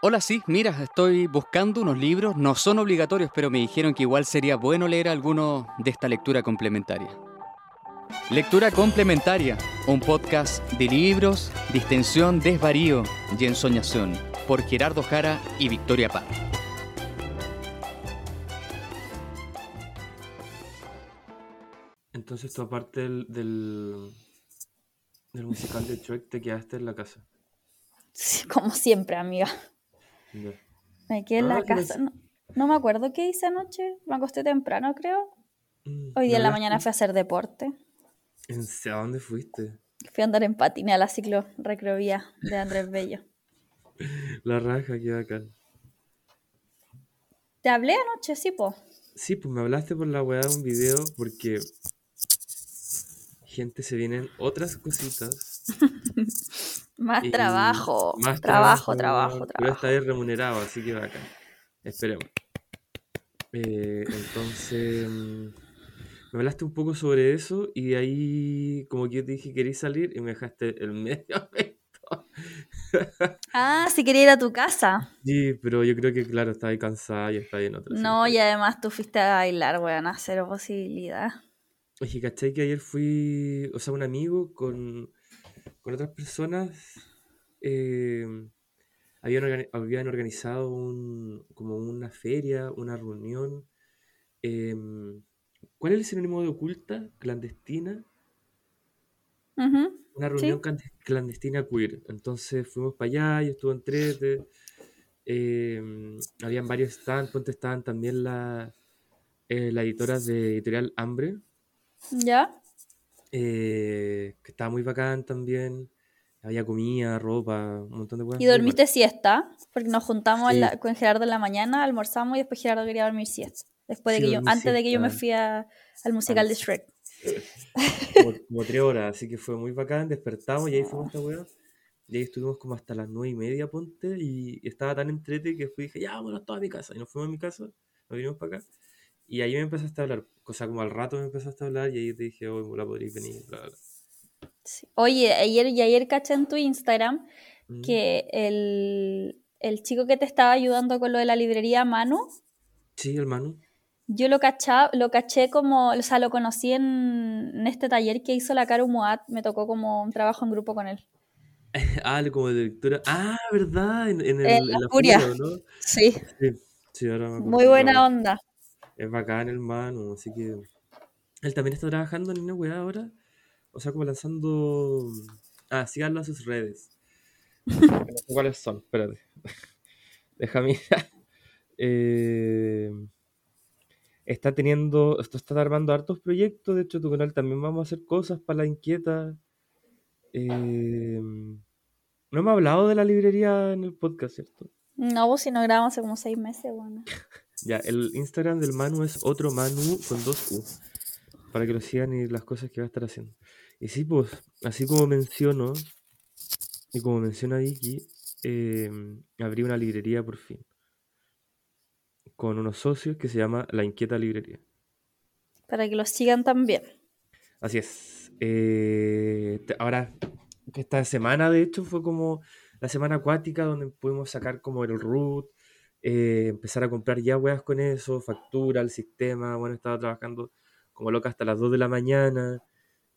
Hola, sí, mira, estoy buscando unos libros, no son obligatorios, pero me dijeron que igual sería bueno leer alguno de esta lectura complementaria. Lectura complementaria, un podcast de libros, distensión, desvarío y ensoñación, por Gerardo Jara y Victoria Paz. Entonces tú aparte del, del, del musical de Shrek te quedaste en la casa. Sí, como siempre, amiga. Me quedé en Ah, la casa. No, no me acuerdo qué hice anoche. Me acosté temprano, creo. Mm, Hoy día en la ¿me mañana fui a hacer deporte. ¿En ¿A dónde fuiste? Fui a andar en patina a la ciclo recrovía de Andrés Bello. La raja, qué bacán. Te hablé anoche, sí, po. Sí, pues me hablaste por la weá de un video porque gente se vienen otras cositas. Más y trabajo. más trabajo, trabajo, Pero trabajo. esta vez remunerado, así que bacán. Esperemos. Eh, entonces, mm, me hablaste un poco sobre eso y de ahí como que yo te dije queréis salir y me dejaste el medio. Ah, si quería ir a tu casa. Sí, pero yo creo que claro, estaba ahí cansada y estaba en otra. No, sí. y además tú fuiste a bailar, weón, a cero posibilidad. Oye, ¿cachai que ayer fui, o sea, un amigo con, con otras personas eh, habían, organi- habían organizado un, como una feria, una reunión. em, ¿cuál es el sinónimo de oculta? Clandestina. Una reunión Sí. clandestina queer. Entonces fuimos para allá y estuvo entrete. em, habían varios stands, ponte estaban también la, eh, la editora de Editorial Hambre. ¿Ya? Eh, que estaba muy bacán también. Había comida, ropa, un montón de cosas. ¿Y dormiste siesta? Porque nos juntamos en Sí. la- con Gerardo en la mañana, almorzamos y después Gerardo quería dormir siesta. Después de que yo, antes de que yo me fui a- al musical de. Shrek. Como, como tres horas, así que fue muy bacán. Despertamos y ahí fuimos a esta weá. Y ahí estuvimos como hasta las nueve y media, ponte. Y estaba tan entrete que fui dije, ya, bueno, toda mi casa. Y nos fuimos a mi casa, nos vinimos para acá. Y ahí me empezaste a hablar. O sea, como al rato me empezaste a hablar y ahí te dije, oh, la podréis venir, bla, bla, bla. Sí. Oye, ayer y ayer caché en tu Instagram que el, el chico que te estaba ayudando con lo de la librería Manu, Sí, hermano. yo lo, cacha, lo caché como, o sea, lo conocí en, en este taller que hizo la Caro Muat, me tocó como un trabajo en grupo con él. Ah, como directora. Ah, ¿verdad? En, en, el, En la la Furia. Furia, ¿no? Sí, Sí, sí, ahora me muy buena onda. Es bacán el mano, así que. Él también está trabajando en una weá ahora. O sea, como lanzando. Ah, síganlo a sus redes. Que No sé cuáles son, espérate. Déjame mirar. Eh, está teniendo. Esto está armando hartos proyectos. De hecho, tu canal también vamos a hacer cosas para la inquieta. Eh, no hemos hablado de la librería en el podcast, ¿cierto? No, vos si no grabamos hace como seis meses, bueno. Ya, el Instagram del Manu es otro Manu con dos U. Para que lo sigan y las cosas que va a estar haciendo. Y sí, pues, así como menciono, y como menciona Vicky, eh, abrí una librería por fin. Con unos socios que se llama La Inquieta Librería. Para que lo sigan también. Así es. Eh, ahora, esta semana de hecho fue como la semana acuática donde pudimos sacar como el root, eh, empezar a comprar ya weas con eso, factura, el sistema. Bueno, estaba trabajando como loca hasta las 2 de la mañana,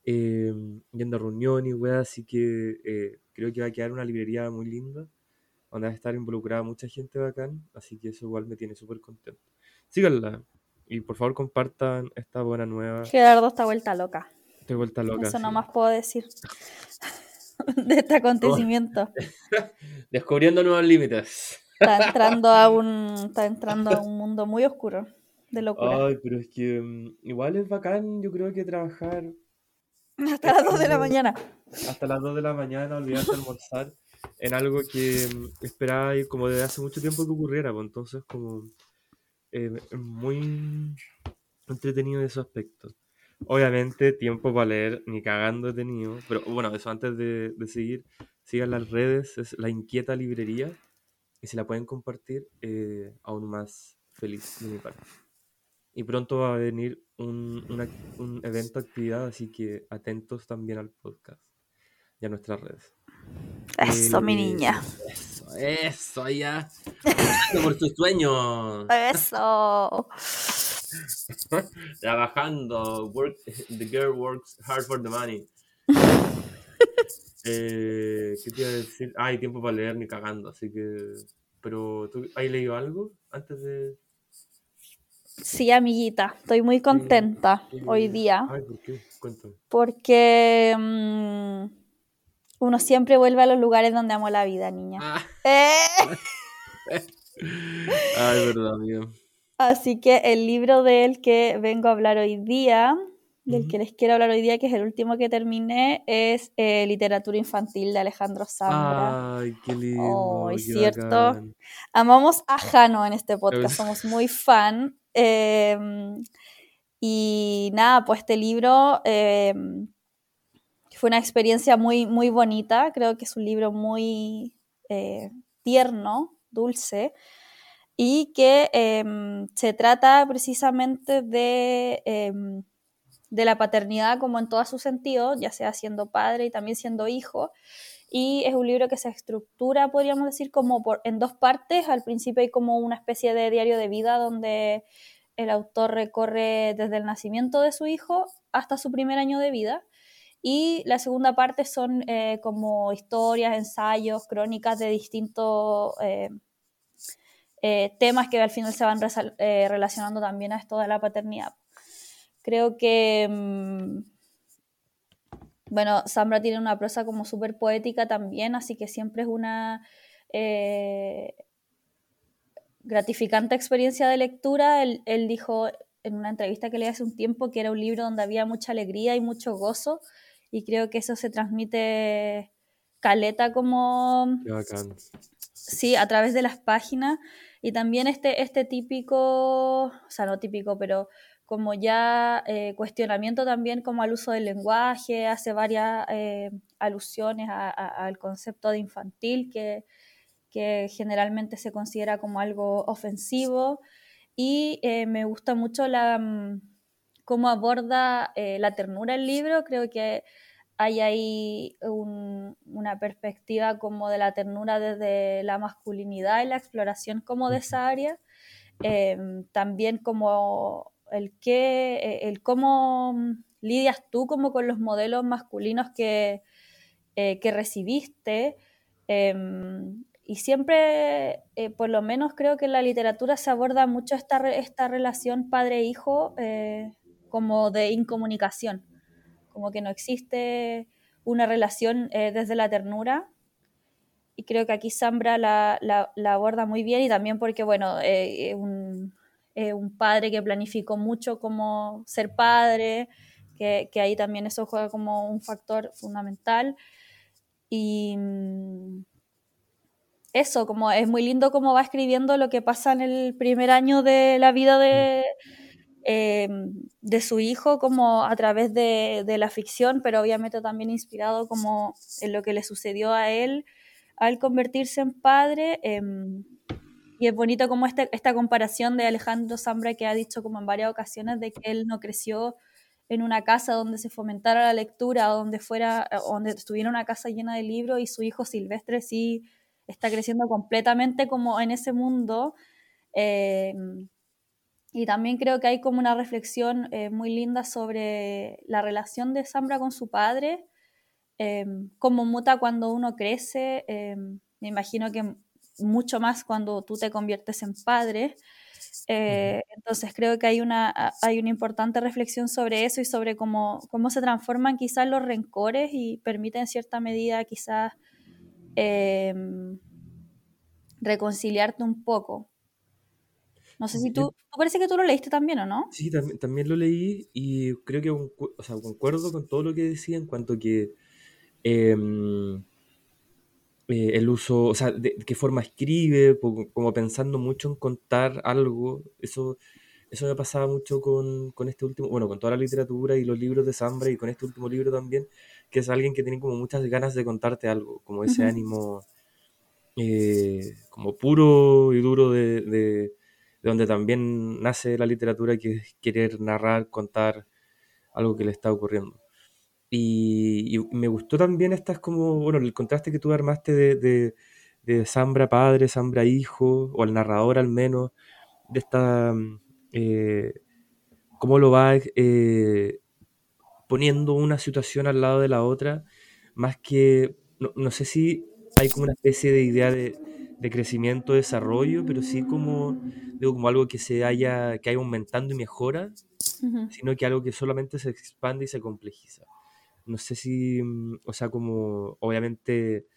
eh, yendo a reunión y weas, así que eh, creo que va a quedar una librería muy linda, donde va a estar involucrada mucha gente bacán, así que eso igual me tiene súper contento. Síganla y por favor compartan esta buena nueva. Gerardo está vuelta loca. Estoy vuelta loca. Eso sí. nomás puedo decir de este acontecimiento. Descubriendo nuevos límites. Está entrando a un, está entrando a un mundo muy oscuro de locura. Ay, pero es que mm, igual es bacán, yo creo que trabajar Hasta las 2 de la mañana. hasta las 2 de la mañana, olvidarse de almorzar, en algo que mm, esperaba y como desde hace mucho tiempo que ocurriera, pues entonces como eh, muy entretenido en ese aspecto. Obviamente, tiempo para leer, ni cagando he tenido, pero bueno, eso antes de, de seguir, sigan las redes, es la inquieta librería, y si la pueden compartir, eh, aún más feliz de mi parte. Y pronto va a venir un, una- un evento, actividad, así que atentos también al podcast y a nuestras redes. Eso, mi Eh, niña. eso, Eso, ya. por tus sueños. Eso. Trabajando. Work, the girl works hard for the money. eh, ¿Qué te iba a decir? Ah, hay tiempo para leer ni cagando, así que. Pero, ¿tú has leído algo antes de.? Sí, amiguita, estoy muy contenta hoy día. Ay, ¿por qué? Cuéntame. Porque mm, uno siempre vuelve a los lugares donde amo la vida, niña. Ah. ¡Eh! Ay, verdad, amigo. Así que el libro del que vengo a hablar hoy día, del Ujú. que les quiero hablar hoy día, que es el último que terminé, es eh, Literatura Infantil de Alejandro Zambra. Ay, qué lindo. Ay, qué ¿cierto? bacán. Amamos a Jano en este podcast, somos muy fan. eh, y nada, pues este libro eh, fue una experiencia muy, muy bonita. Creo que es un libro muy eh, tierno, dulce, y que eh, se trata precisamente de, eh, de la paternidad como en todos sus sentidos, ya sea siendo padre y también siendo hijo. Y es un libro que se estructura, podríamos decir, como por, en dos partes. Al principio hay como una especie de diario de vida donde el autor recorre desde el nacimiento de su hijo hasta su primer año de vida. Y la segunda parte son eh, como historias, ensayos, crónicas de distintos eh, eh, temas que al final se van relacionando también a esto de la paternidad. Creo que, mm, bueno, Zambra tiene una prosa como súper poética también, así que siempre es una eh, gratificante experiencia de lectura. Él, él dijo en una entrevista que leí hace un tiempo que era un libro donde había mucha alegría y mucho gozo, y creo que eso se transmite caleta como. Sí, a través de las páginas y también este, este típico, o sea, no típico, pero como ya eh, cuestionamiento también como al uso del lenguaje, hace varias eh, alusiones al concepto de infantil que, que generalmente se considera como algo ofensivo. Y eh, me gusta mucho la, mm, cómo aborda la ternura el libro, creo que hay ahí un- una perspectiva como de la ternura desde la masculinidad y la exploración como de esa área. Eh, también como el que, eh, el cómo mm, lidias tú como con los modelos masculinos que, eh, que recibiste. Eh, y siempre, eh, por lo menos creo que en la literatura se aborda mucho esta, re- esta relación padre-hijo eh, como de incomunicación como que no existe una relación eh, desde la ternura. Y creo que aquí Zambra la, la- la aborda muy bien y también porque, bueno, eh, un, es un padre que planificó mucho como ser padre, que, que ahí también eso juega como un factor fundamental. Y mm, eso, como es muy lindo cómo va escribiendo lo que pasa en el primer año de la vida de, eh, de su hijo como a través de, la ficción, pero obviamente también inspirado como en lo que le sucedió a él al convertirse en padre. eh, y es bonito como este, esta comparación de Alejandro Zambra que ha dicho como en varias ocasiones de que él no creció en una casa donde se fomentara la lectura donde fuera, donde estuviera una casa llena de libros y su hijo Silvestre sí está creciendo completamente como en ese mundo. eh, y también creo que hay como una reflexión eh, muy linda sobre la relación de Zambra con su padre, eh, cómo muta cuando uno crece, eh, me imagino que mucho más cuando tú te conviertes en padre. Eh, entonces creo que hay una, hay una importante reflexión sobre eso y sobre cómo, cómo se transforman quizás los rencores y permiten en cierta medida quizás eh, reconciliarte un poco. No sé si tú, tú parece que tú lo leíste también, ¿o no? Sí, también, también lo leí y creo que o sea, concuerdo con todo lo que decía en cuanto que em, eh, el uso, o sea, de, de qué forma escribe, como pensando mucho en contar algo. Eso, eso me pasaba mucho con, con este último, bueno, con toda la literatura y los libros de Zambra y con este último libro también, que es alguien que tiene como muchas ganas de contarte algo, como ese ánimo eh, como puro y duro de, de, de donde también nace la literatura, que es querer narrar, contar algo que le está ocurriendo. Y, me gustó también estas como, bueno, el contraste que tú armaste de, de, Zambra padre, Zambra hijo, o el narrador al menos, de esta... Eh, cómo lo va eh, poniendo una situación al lado de la otra, más que, no, sé si hay como una especie de idea de, crecimiento, desarrollo, pero sí como, digo, como algo que se haya, que haya aumentando y mejora, sino que algo que solamente se expande y se complejiza. No sé si, mm, o sea, como obviamente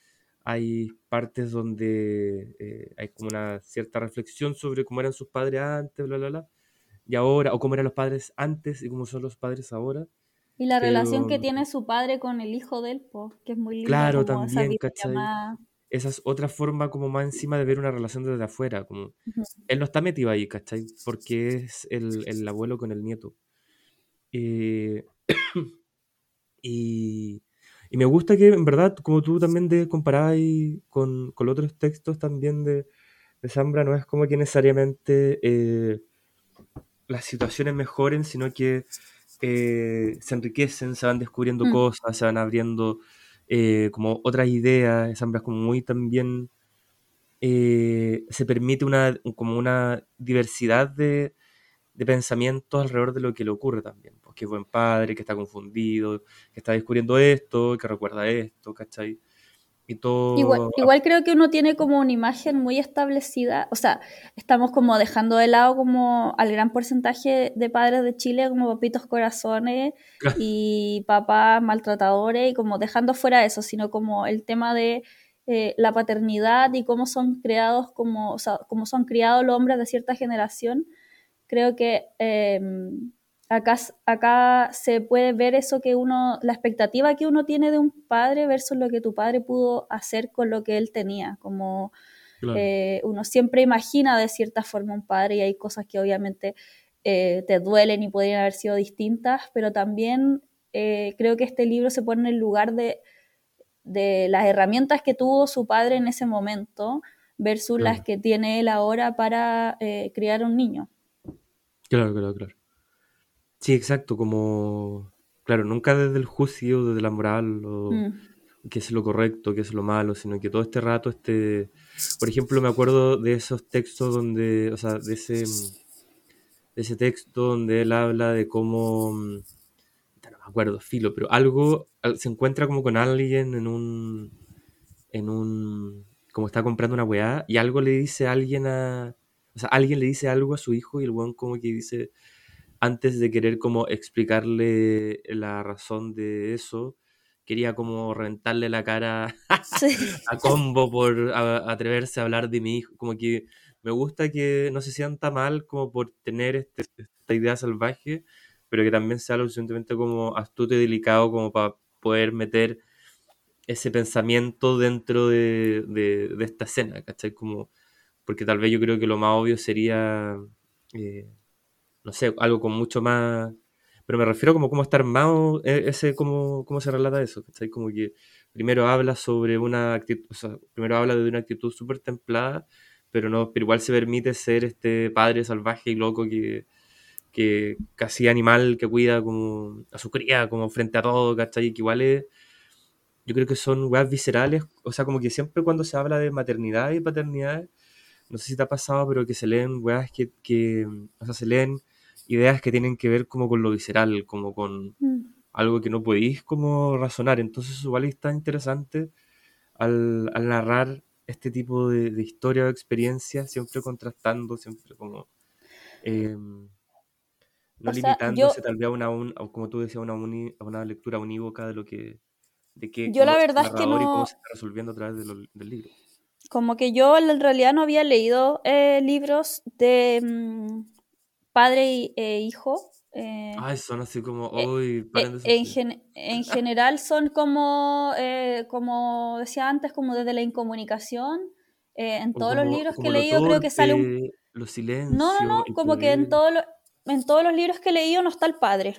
hay partes donde eh, hay como una cierta reflexión sobre cómo eran sus padres antes, bla, bla, bla, y ahora, o cómo eran los padres antes y cómo son los padres ahora. Y la relación que tiene su padre con el hijo de él, que es muy linda. Claro, también, ¿cachai? Esa es otra forma como más encima de ver una relación desde afuera, como él no está metido ahí, ¿cachai? Porque es el, el abuelo con el nieto. Eh, y, y, me gusta que, en verdad, como tú también de con, con otros textos también de, de Zambra, no es como que necesariamente eh, las situaciones mejoren, sino que eh, se enriquecen, se van descubriendo mm. cosas, se van abriendo eh, como otras ideas, es como muy también... se permite una, como una diversidad de, de pensamientos alrededor de lo que le ocurre también. Pues que es buen padre, que está confundido, que está descubriendo esto, que recuerda esto, ¿cachai? Y todo... Igual, igual, creo que uno tiene como una imagen muy establecida, o sea, estamos como dejando de lado como al gran porcentaje de padres de Chile como papitos corazones y papás maltratadores y como dejando fuera eso, sino como el tema de eh, la paternidad y cómo son creados como, o sea, cómo son criados los hombres de cierta generación. Creo que em, acá, acá se puede ver eso que uno, la expectativa que uno tiene de un padre versus lo que tu padre pudo hacer con lo que él tenía, como eh, uno siempre imagina de cierta forma un padre y hay cosas que obviamente eh, te duelen y podrían haber sido distintas, pero también eh, creo que este libro se pone en el lugar de, de las herramientas que tuvo su padre en ese momento versus las que tiene él ahora para criar un niño. Claro, claro, claro. Sí, exacto, como, claro, nunca desde el juicio, desde la moral, o mm. qué es lo correcto, qué es lo malo, sino que todo este rato, este, por ejemplo, me acuerdo de esos textos donde, o sea, de ese, de ese texto donde él habla de cómo, no me acuerdo, filo, pero algo, se encuentra como con alguien en un, en un, como está comprando una weá, y algo le dice a alguien a o sea, alguien le dice algo a su hijo y el weón como que dice, antes de querer como explicarle la razón de eso, quería como reventarle la cara a combo por atreverse a hablar de mi hijo. Como que me gusta que no se sienta mal como por tener este, esta idea salvaje, pero que también sea lo suficientemente como astuto y delicado como para poder meter ese pensamiento dentro de, de, de esta escena, ¿cachai? Como porque tal vez yo creo que lo más obvio sería, eh, no sé, algo con mucho más... Pero me refiero como cómo está armado e, ese, cómo, cómo se relata eso, ¿cachai? Como que primero habla sobre una actitud, o sea, primero habla de una actitud súper templada, pero no, pero igual se permite ser este padre salvaje y loco que, que casi animal que cuida como a su cría, como frente a todo, ¿cachai? Que igual es, yo creo que son weas viscerales, o sea, como que siempre cuando se habla de maternidad y paternidad, no sé si te ha pasado, pero que se leen weas que, que, o sea, se leen ideas que tienen que ver como con lo visceral, como con mm. algo que no podéis como razonar. Entonces igual es tan interesante al, narrar este tipo de, historia o experiencia, siempre contrastando, siempre como... Em, no limitándose tal vez a una, como tú decías, una, a una lectura unívoca de lo que... De que, yo la verdad es que no... Y cómo se está resolviendo a través del libro. Como que yo en realidad no había leído eh, libros de mm, padre e hijo. Eh, Ay, son así como hoy. en, en, general son como, eh, como decía antes, como desde la incomunicación. en todos los libros que he leído creo que sale un... Los silencios. No, no, no, como que en, todo en todos los libros que he leído no está el padre.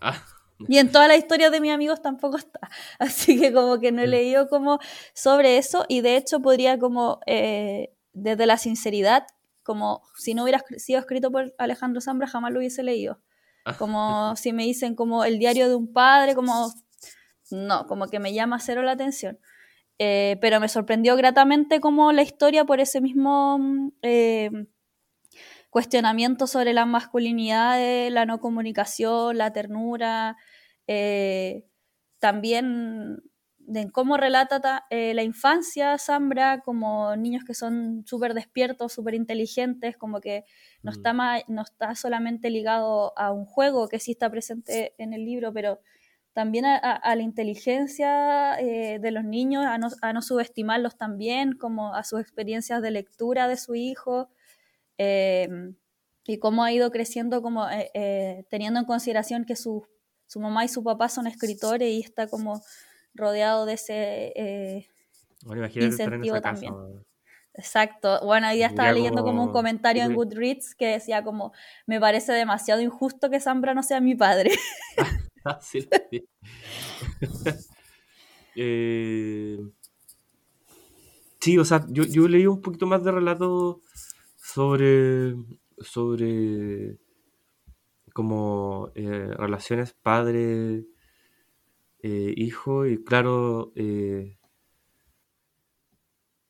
Ah. Y en todas las historias de mis amigos tampoco está. Así que como que no he leído como sobre eso y de hecho podría como eh, desde la sinceridad, como si no hubiera sido escrito por Alejandro Zambra jamás lo hubiese leído. Ah. Como si me dicen como el diario de un padre, como no, como que me llama cero la atención. Eh, pero me sorprendió gratamente como la historia por ese mismo mm, eh, cuestionamiento sobre la masculinidad, la no comunicación, la ternura, eh, también de cómo relata la infancia Zambra como niños que son súper despiertos, súper inteligentes, como que no, mm. está no está solamente ligado a un juego que sí está presente en el libro, pero también a, la inteligencia eh, de los niños, a no, subestimarlos también, como a sus experiencias de lectura de su hijo, eh, y cómo ha ido creciendo, como eh, teniendo en consideración que su, su, mamá y su papá son escritores y está como rodeado de ese incentivo también. Exacto. Bueno, hoy día estaba leyendo como un comentario en Goodreads que decía como, me parece demasiado injusto que Sambra no sea mi padre. sí, eh, sí, o sea, yo, yo leí un poquito más de relato sobre, sobre como eh, relaciones padre, eh, hijo, y claro,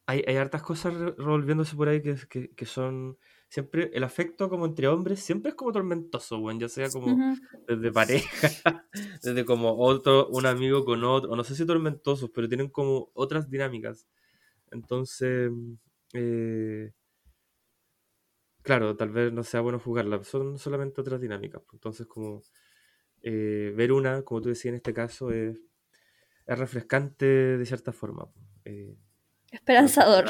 hay, hay, hartas cosas revolviéndose por ahí que, que son siempre el afecto como entre hombres siempre es como tormentoso, bueno, ya sea como desde pareja, desde como otro, un amigo con otro, o no sé si tormentosos, pero tienen como otras dinámicas. Entonces, eh, claro, tal vez no sea bueno jugarla, son solamente otras dinámicas. Pues. Entonces, como eh, ver una, como tú decías en este caso, es, es refrescante de cierta forma. Eh, Esperanzador.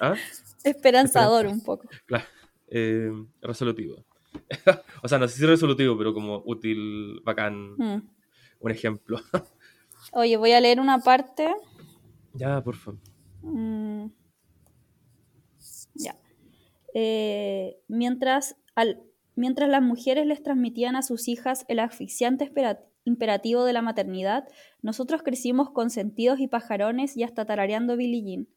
¿ah? Esperanzador un poco. Claro eh, resolutivo. o sea, no sé si resolutivo, pero como útil, bacán. Hmm. Un ejemplo. Oye, voy a leer una parte. Ya, por favor. Mm. Ya. Eh, mientras, al, mientras las mujeres les transmitían a sus hijas el asfixiante imperativo de la maternidad, nosotros crecimos consentidos y pajarones y hasta tarareando Billie Jean.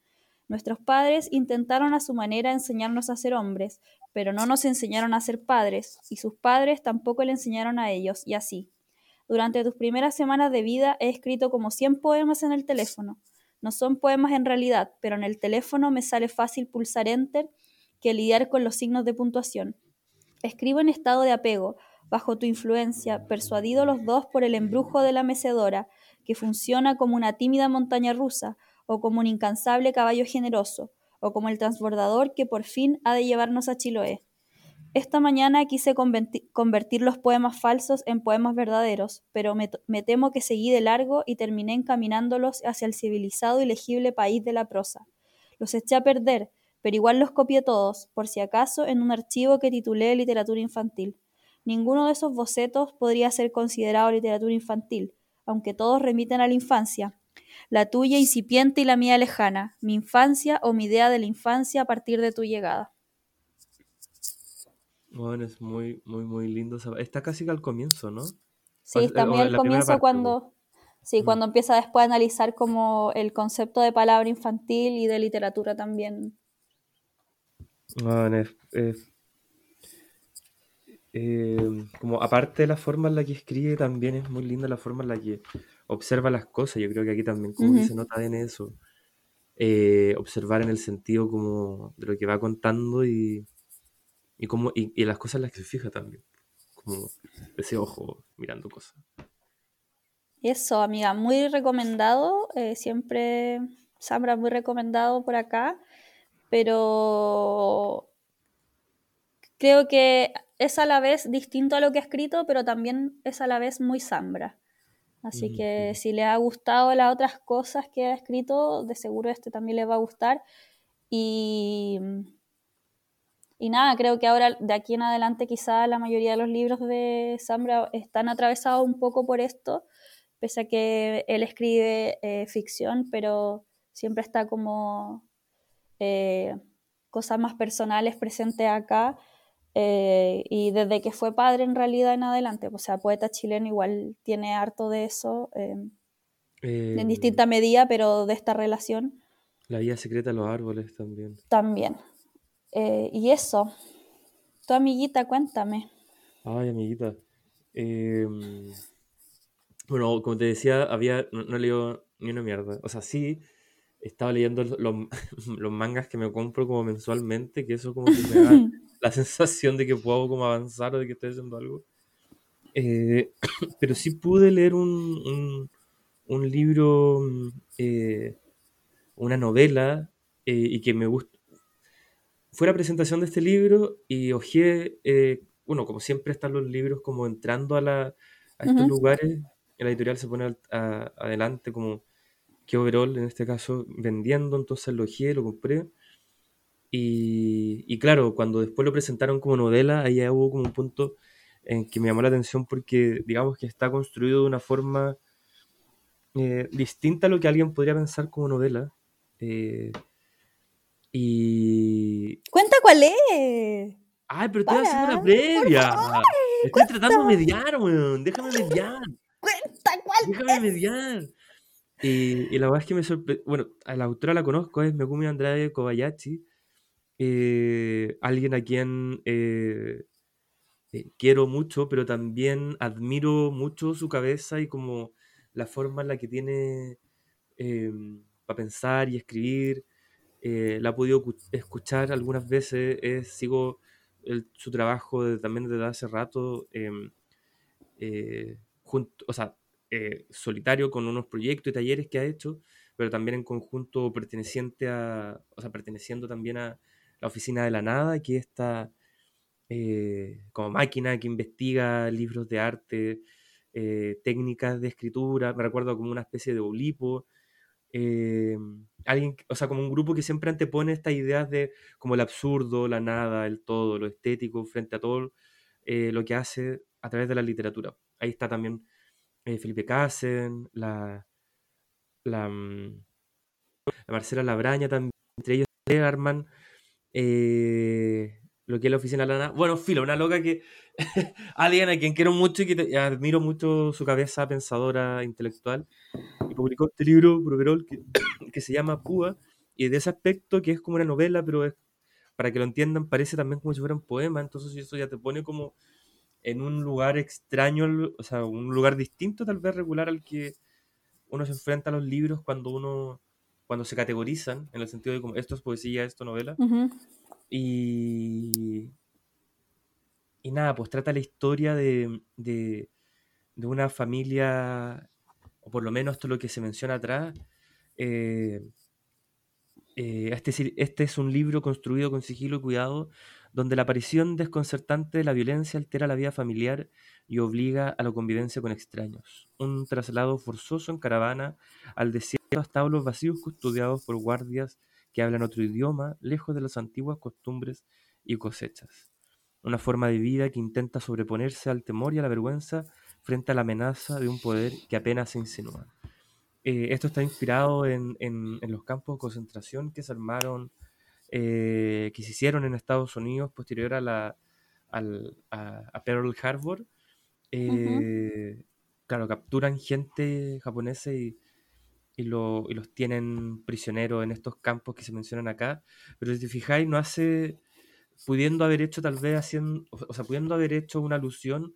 Nuestros padres intentaron a su manera enseñarnos a ser hombres, pero no nos enseñaron a ser padres, y sus padres tampoco le enseñaron a ellos, y así. Durante tus primeras semanas de vida he escrito como 100 poemas en el teléfono. No son poemas en realidad, pero en el teléfono me sale fácil pulsar enter que lidiar con los signos de puntuación. Escribo en estado de apego, bajo tu influencia, persuadido los dos por el embrujo de la mecedora, que funciona como una tímida montaña rusa, o como un incansable caballo generoso, o como el transbordador que por fin ha de llevarnos a Chiloé. Esta mañana quise convertir los poemas falsos en poemas verdaderos, pero me, temo que seguí de largo y terminé encaminándolos hacia el civilizado y legible país de la prosa. Los eché a perder, pero igual los copié todos, por si acaso, en un archivo que titulé Literatura Infantil. Ninguno de esos bocetos podría ser considerado literatura infantil, aunque todos remiten a la infancia, la tuya incipiente y la mía lejana, mi infancia o mi idea de la infancia a partir de tu llegada. Bueno, es muy, muy, muy lindo. Está casi al comienzo, ¿no? Sí, está muy al comienzo cuando, sí, mm. cuando empieza después a analizar como el concepto de palabra infantil y de literatura también. Bueno, es, eh, como aparte de la forma en la que escribe, también es muy linda la forma en la que observa las cosas. Yo creo que aquí también, como se nota en eso, eh, observar en el sentido como de lo que va contando y, y, como, y, las cosas en las que se fija también. Como ese ojo mirando cosas. Eso, amiga, muy recomendado. Eh, siempre, Sambra, muy recomendado por acá. Pero creo que es a la vez distinto a lo que ha escrito, pero también es a la vez muy Sambra. Así que si le ha gustado las otras cosas que ha escrito, de seguro este también le va a gustar. Y, y nada, creo que ahora de aquí en adelante quizá la mayoría de los libros de Zambra están atravesados un poco por esto, pese a que él escribe eh, ficción, pero siempre está como eh, cosas más personales presentes acá eh, y desde que fue padre en realidad en adelante, o sea, poeta chileno igual tiene harto de eso, em, en em, distinta medida, pero de esta relación. La vida secreta de los árboles también. También. Eh, y eso, tu amiguita, cuéntame. Ay, amiguita. Em, bueno, como te decía, había, no, no leo ni una mierda. O sea, sí, estaba leyendo los, los mangas que me compro como mensualmente, que eso como que me da la sensación de que puedo como avanzar o de que estoy haciendo algo. Eh, pero sí pude leer un, un, libro, eh, una novela, eh, y que me gustó. Fue la presentación de este libro y ojé, bueno, como siempre están los libros como entrando a, la, a estos lugares, la editorial se pone adelante como que overall, en este caso, vendiendo, entonces lo ojé, lo compré. Y, y, claro, cuando después lo presentaron como novela, ahí hubo como un punto en que me llamó la atención porque digamos que está construido de una forma eh, distinta a lo que alguien podría pensar como novela. Eh, y... Cuenta cuál es. Ay, pero estoy haciendo una previa. Estoy tratando de mediar, weón. Déjame mediar. Cuenta cuál Déjame mediar. Y, la verdad es que me sorprendió. Bueno, a la autora la conozco, es Megumi Andrade Kobayashi. Eh, alguien a quien eh, quiero mucho, pero también admiro mucho su cabeza y como la forma en la que tiene em, para pensar y escribir. Eh, la he podido escuchar algunas veces, sigo su trabajo también desde hace rato, em, eh, junto, o sea, solitario con unos proyectos y talleres que ha hecho, pero también en conjunto perteneciente a, o sea, perteneciendo también a la Oficina de la Nada, que está eh, como máquina que investiga libros de arte, eh, técnicas de escritura, me recuerdo como una especie de olipo, eh, alguien, o sea, como un grupo que siempre antepone estas ideas de como el absurdo, la nada, el todo, lo estético, frente a todo lo que hace a través de la literatura. Ahí está también Felipe Casen, la, la, mm, la, Marcela Labraña también, entre ellos arman lo que es la oficina Lana. Bueno, filo, una loca que. alguien a quien quiero mucho y que admiro mucho su cabeza pensadora intelectual. Y publicó este libro, Proverol, que, que se llama Púa. Y de ese aspecto, que es como una novela, pero para que lo entiendan, parece también como si fuera un poema. Entonces, eso ya te pone como en un lugar extraño, o sea, un lugar distinto, tal vez regular al que uno se enfrenta a los libros cuando uno cuando se categorizan, en el sentido de como esto es poesía, esto es novela, y, y nada, pues trata la historia de, de, una familia, o por lo menos esto es lo que se menciona atrás. Eh, eh, este, este es un libro construido con sigilo y cuidado, donde la aparición desconcertante de la violencia altera la vida familiar y obliga a la convivencia con extraños. Un traslado forzoso en caravana al desierto a establos vacíos custodiados por guardias que hablan otro idioma, lejos de las antiguas costumbres y cosechas. Una forma de vida que intenta sobreponerse al temor y a la vergüenza frente a la amenaza de un poder que apenas se insinúa. Eh, esto está inspirado en, los campos de concentración que se armaron, eh, que se hicieron en Estados Unidos posterior a, la, a, Pearl Harbor. Eh, claro, capturan gente japonesa y y, lo, y, los tienen prisioneros en estos campos que se mencionan acá. Pero si te fijáis, no hace, pudiendo haber hecho tal vez haciendo, o sea, pudiendo haber hecho una alusión,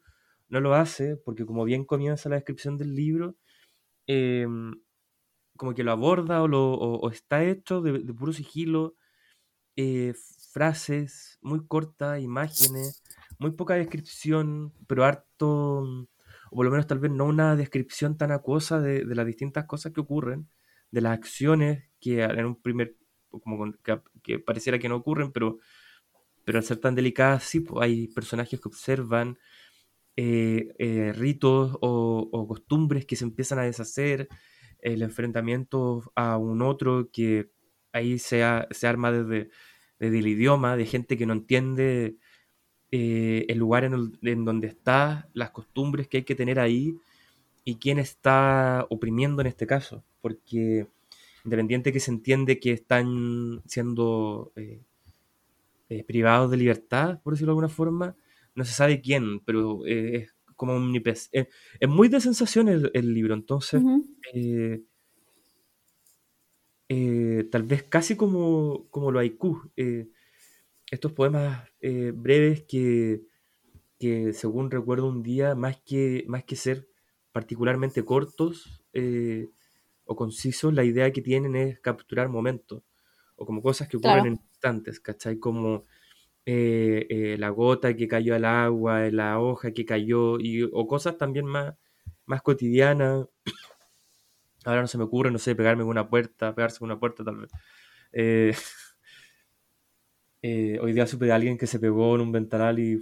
no lo hace, porque como bien comienza la descripción del libro, em, como que lo aborda o, lo, o, está hecho de, puro sigilo, eh, frases muy cortas, imágenes, muy poca descripción, pero harto o por lo menos tal vez no una descripción tan acuosa de, las distintas cosas que ocurren, de las acciones que en un primer, como que, pareciera que no ocurren, pero, pero al ser tan delicadas, sí, hay personajes que observan eh, eh, ritos o, costumbres que se empiezan a deshacer, el enfrentamiento a un otro que ahí se, se arma desde, desde el idioma, de gente que no entiende eh, el lugar en, donde está, las costumbres que hay que tener ahí y quién está oprimiendo en este caso, porque independiente que se entiende que están siendo eh, eh, privados de libertad, por decirlo de alguna forma, no se sabe quién, pero es como un es, muy de sensación el, libro, entonces tal vez casi como, como lo haiku estos poemas eh, breves que, según recuerdo un día, más que, más que ser particularmente cortos, eh, o concisos, la idea que tienen es capturar momentos o como cosas que ocurren en instantes, ¿cachai? Como eh, eh, la gota que cayó al agua, la hoja que cayó, y, o cosas también más, más cotidianas. Ahora no se me ocurre, no sé, pegarme en una puerta, pegarse en una puerta tal vez. Eh, hoy día supe de alguien que se pegó en un ventanal y,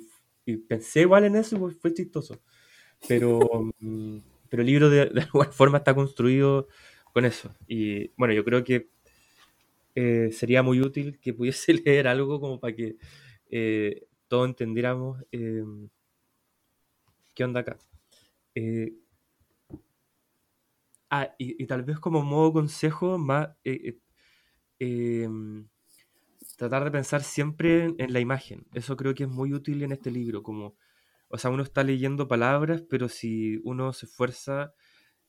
pensé igual en eso y fue chistoso. Pero, mm, pero el libro de, de alguna forma está construido con eso. Y bueno, yo creo que eh, sería muy útil que pudiese leer algo como para que eh, todos entendiéramos em, qué onda acá. Eh, ah, y, tal vez como modo consejo, más em, tratar de pensar siempre en, la imagen. Eso creo que es muy útil en este libro. Como, o sea, uno está leyendo palabras, pero si uno se esfuerza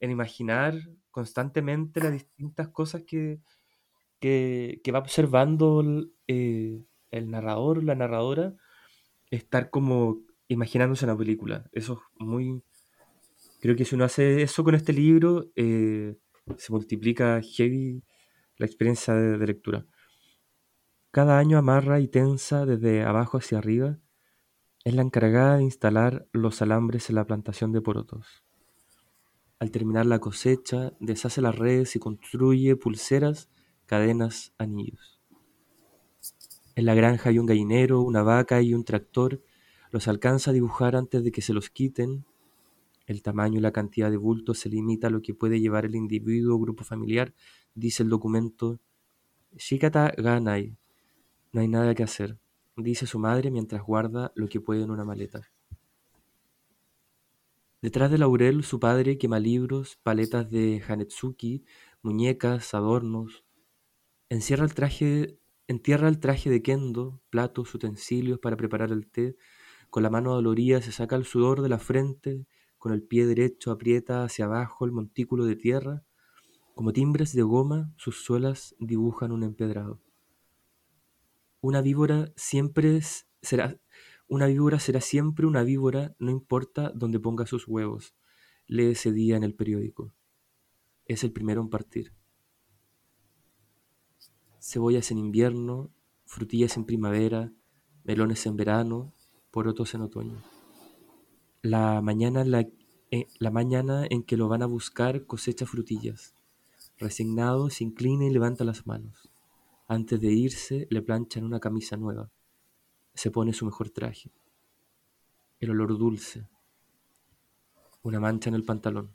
en imaginar constantemente las distintas cosas que, que, va observando eh, el, narrador, la narradora, estar como imaginándose una película. Eso es muy... Creo que si uno hace eso con este libro, eh, se multiplica heavy la experiencia de, lectura. Cada año amarra y tensa desde abajo hacia arriba. Es la encargada de instalar los alambres en la plantación de porotos. Al terminar la cosecha, deshace las redes y construye pulseras cadenas, anillos. En la granja hay un gallinero, una vaca y un tractor. Los alcanza a dibujar antes de que se los quiten. El tamaño y la cantidad de bultos se limita a lo que puede llevar el individuo o grupo familiar, dice el documento. Shikata ganai. No hay nada que hacer, dice su madre mientras guarda lo que puede en una maleta. Detrás del laurel, su padre quema libros, paletas de Hanetsuki, muñecas, adornos, Encierra el traje, entierra el traje de kendo, platos, utensilios para preparar el té. Con la mano dolorida se saca el sudor de la frente, con el pie derecho aprieta hacia abajo el montículo de tierra. Como timbres de goma, sus suelas dibujan un empedrado. Una víbora siempre será una víbora será siempre una víbora, no importa dónde ponga sus huevos. Lee ese día en el periódico. Es el primero en partir cebollas en invierno, frutillas en primavera, melones en verano, porotos en otoño. La mañana, eh, la mañana en que lo van a buscar cosecha frutillas. Resignado se inclina y levanta las manos. Antes de irse le planchan una camisa nueva. Se pone su mejor traje. El olor dulce. Una mancha en el pantalón.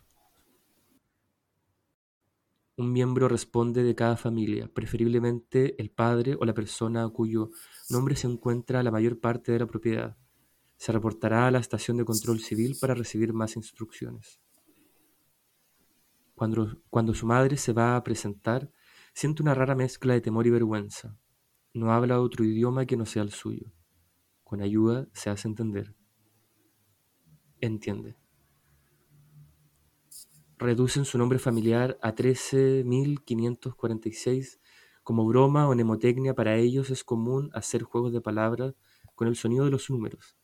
Un miembro responde de cada familia, preferiblemente el padre o la persona cuyo nombre se encuentra la mayor parte de la propiedad. Se reportará a la estación de control civil para recibir más instrucciones. Cuando, cuando su madre se va a presentar, siente una rara mezcla de temor y vergüenza. No habla otro idioma que no sea el suyo. Con ayuda se hace entender. Entiende reducen su nombre familiar a 13.546. Como broma o mnemotecnia para ellos es común hacer juegos de palabras con el sonido de los números.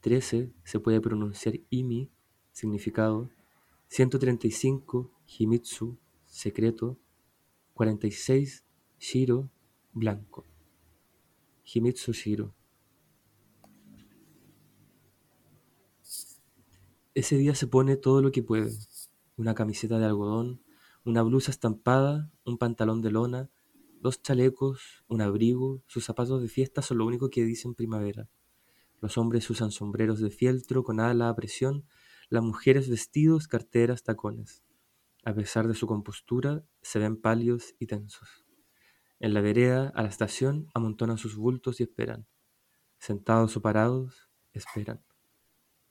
13 se puede pronunciar Imi, significado, 135 Himitsu, secreto, 46 Shiro, blanco. Himitsu Shiro. Ese día se pone todo lo que puede una camiseta de algodón, una blusa estampada, un pantalón de lona, dos chalecos, un abrigo, sus zapatos de fiesta son lo único que dicen primavera. Los hombres usan sombreros de fieltro con ala a presión, las mujeres vestidos, carteras, tacones. A pesar de su compostura, se ven pálidos y tensos. En la vereda, a la estación, amontonan sus bultos y esperan. Sentados o parados, esperan.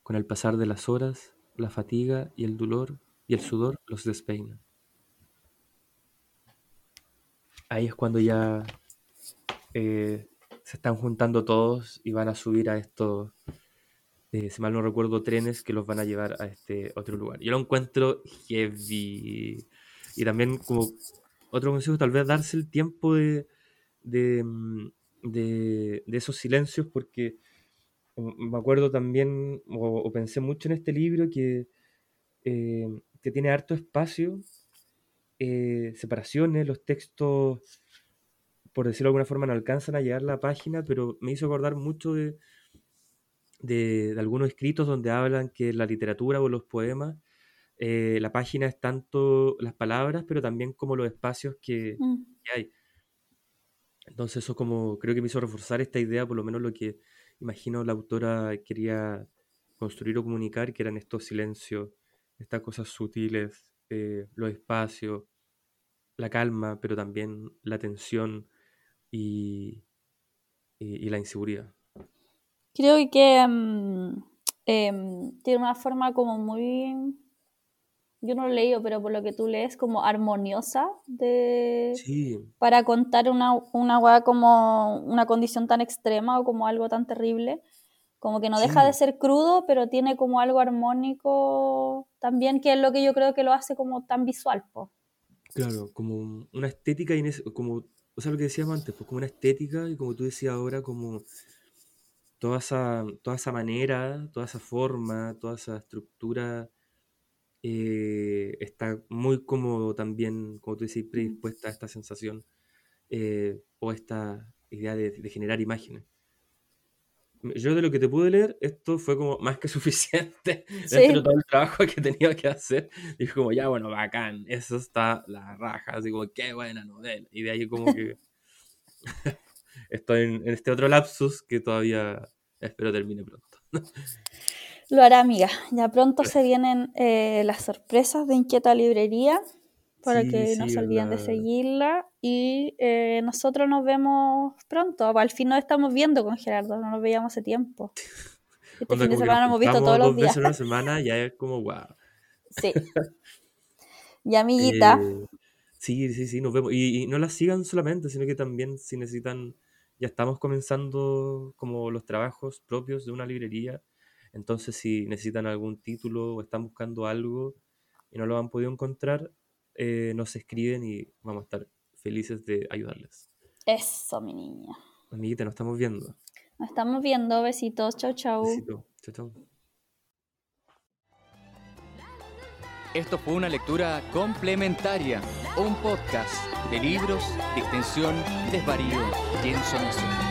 Con el pasar de las horas, la fatiga y el dolor y el sudor los despeina. Ahí es cuando ya eh, se están juntando todos y van a subir a estos, eh, si mal no recuerdo, trenes que los van a llevar a este otro lugar. Yo lo encuentro heavy. Y también como otro consejo, tal vez darse el tiempo de, de, mm, esos silencios, porque me acuerdo también, o, pensé mucho en este libro, que eh, que tiene harto espacio eh, separaciones, los textos, por decirlo de alguna forma, no alcanzan a llegar a la página, pero me hizo acordar mucho de, de, algunos escritos donde hablan que la literatura o los poemas, eh, la página es tanto las palabras, pero también como los espacios que, Mm. que hay. Entonces eso como creo que me hizo reforzar esta idea, por lo menos lo que imagino la autora quería construir o comunicar, que eran estos silencios, estas cosas sutiles, eh, los espacios, la calma, pero también la tensión y, y- y la inseguridad. Creo que em, tiene una forma como muy, yo no lo he leído, pero por lo que tú lees, como armoniosa de, Sí, para contar una, una como una condición tan extrema o como algo tan terrible. Como que no deja de sí, ser crudo, pero tiene como algo armónico también, que es lo que yo creo que lo hace como tan visual, po. claro, como un- una estética, como, o sea, lo que decíamos antes, pues como una estética y como tú decías ahora, como toda esa, toda esa manera, toda esa forma, toda esa estructura eh, está muy como también, como tú decís, predispuesta a esta sensación eh, o esta idea de, de generar imágenes. Yo de lo que te pude leer, esto fue como más que suficiente dentro de Sí, todo el trabajo que tenía que hacer. Dije como, ya, bueno, bacán, eso está la raja, así como, qué buena novela. Y de ahí como que estoy en, en este otro lapsus que todavía espero termine pronto. lo hará, amiga. Ya pronto se vienen eh, las sorpresas de Inquieta Librería. Para Sí, que no se olviden de seguirla. Y eh, nosotros nos vemos pronto. Al fin nos estamos viendo con Gerardo, no nos veíamos hace tiempo. Este Onda, fin de semana nos hemos visto todos los días. veces una semana, ya es como, wow. Sí. Y amiguita, Eh, sí, sí, sí, nos vemos. Y, y no las sigan solamente, sino que también si necesitan, ya estamos comenzando como los trabajos propios de una librería. Entonces, si necesitan algún título o están buscando algo y no lo han podido encontrar, eh, nos escriben y vamos a estar felices de ayudarles. eso, mi niña. Amiguita, nos estamos viendo. Nos estamos viendo. Besitos. Chau, chau. Besito. Chao, chao. Esto fue una lectura complementaria, un podcast de libros, distensión, desvarío y ensoñación.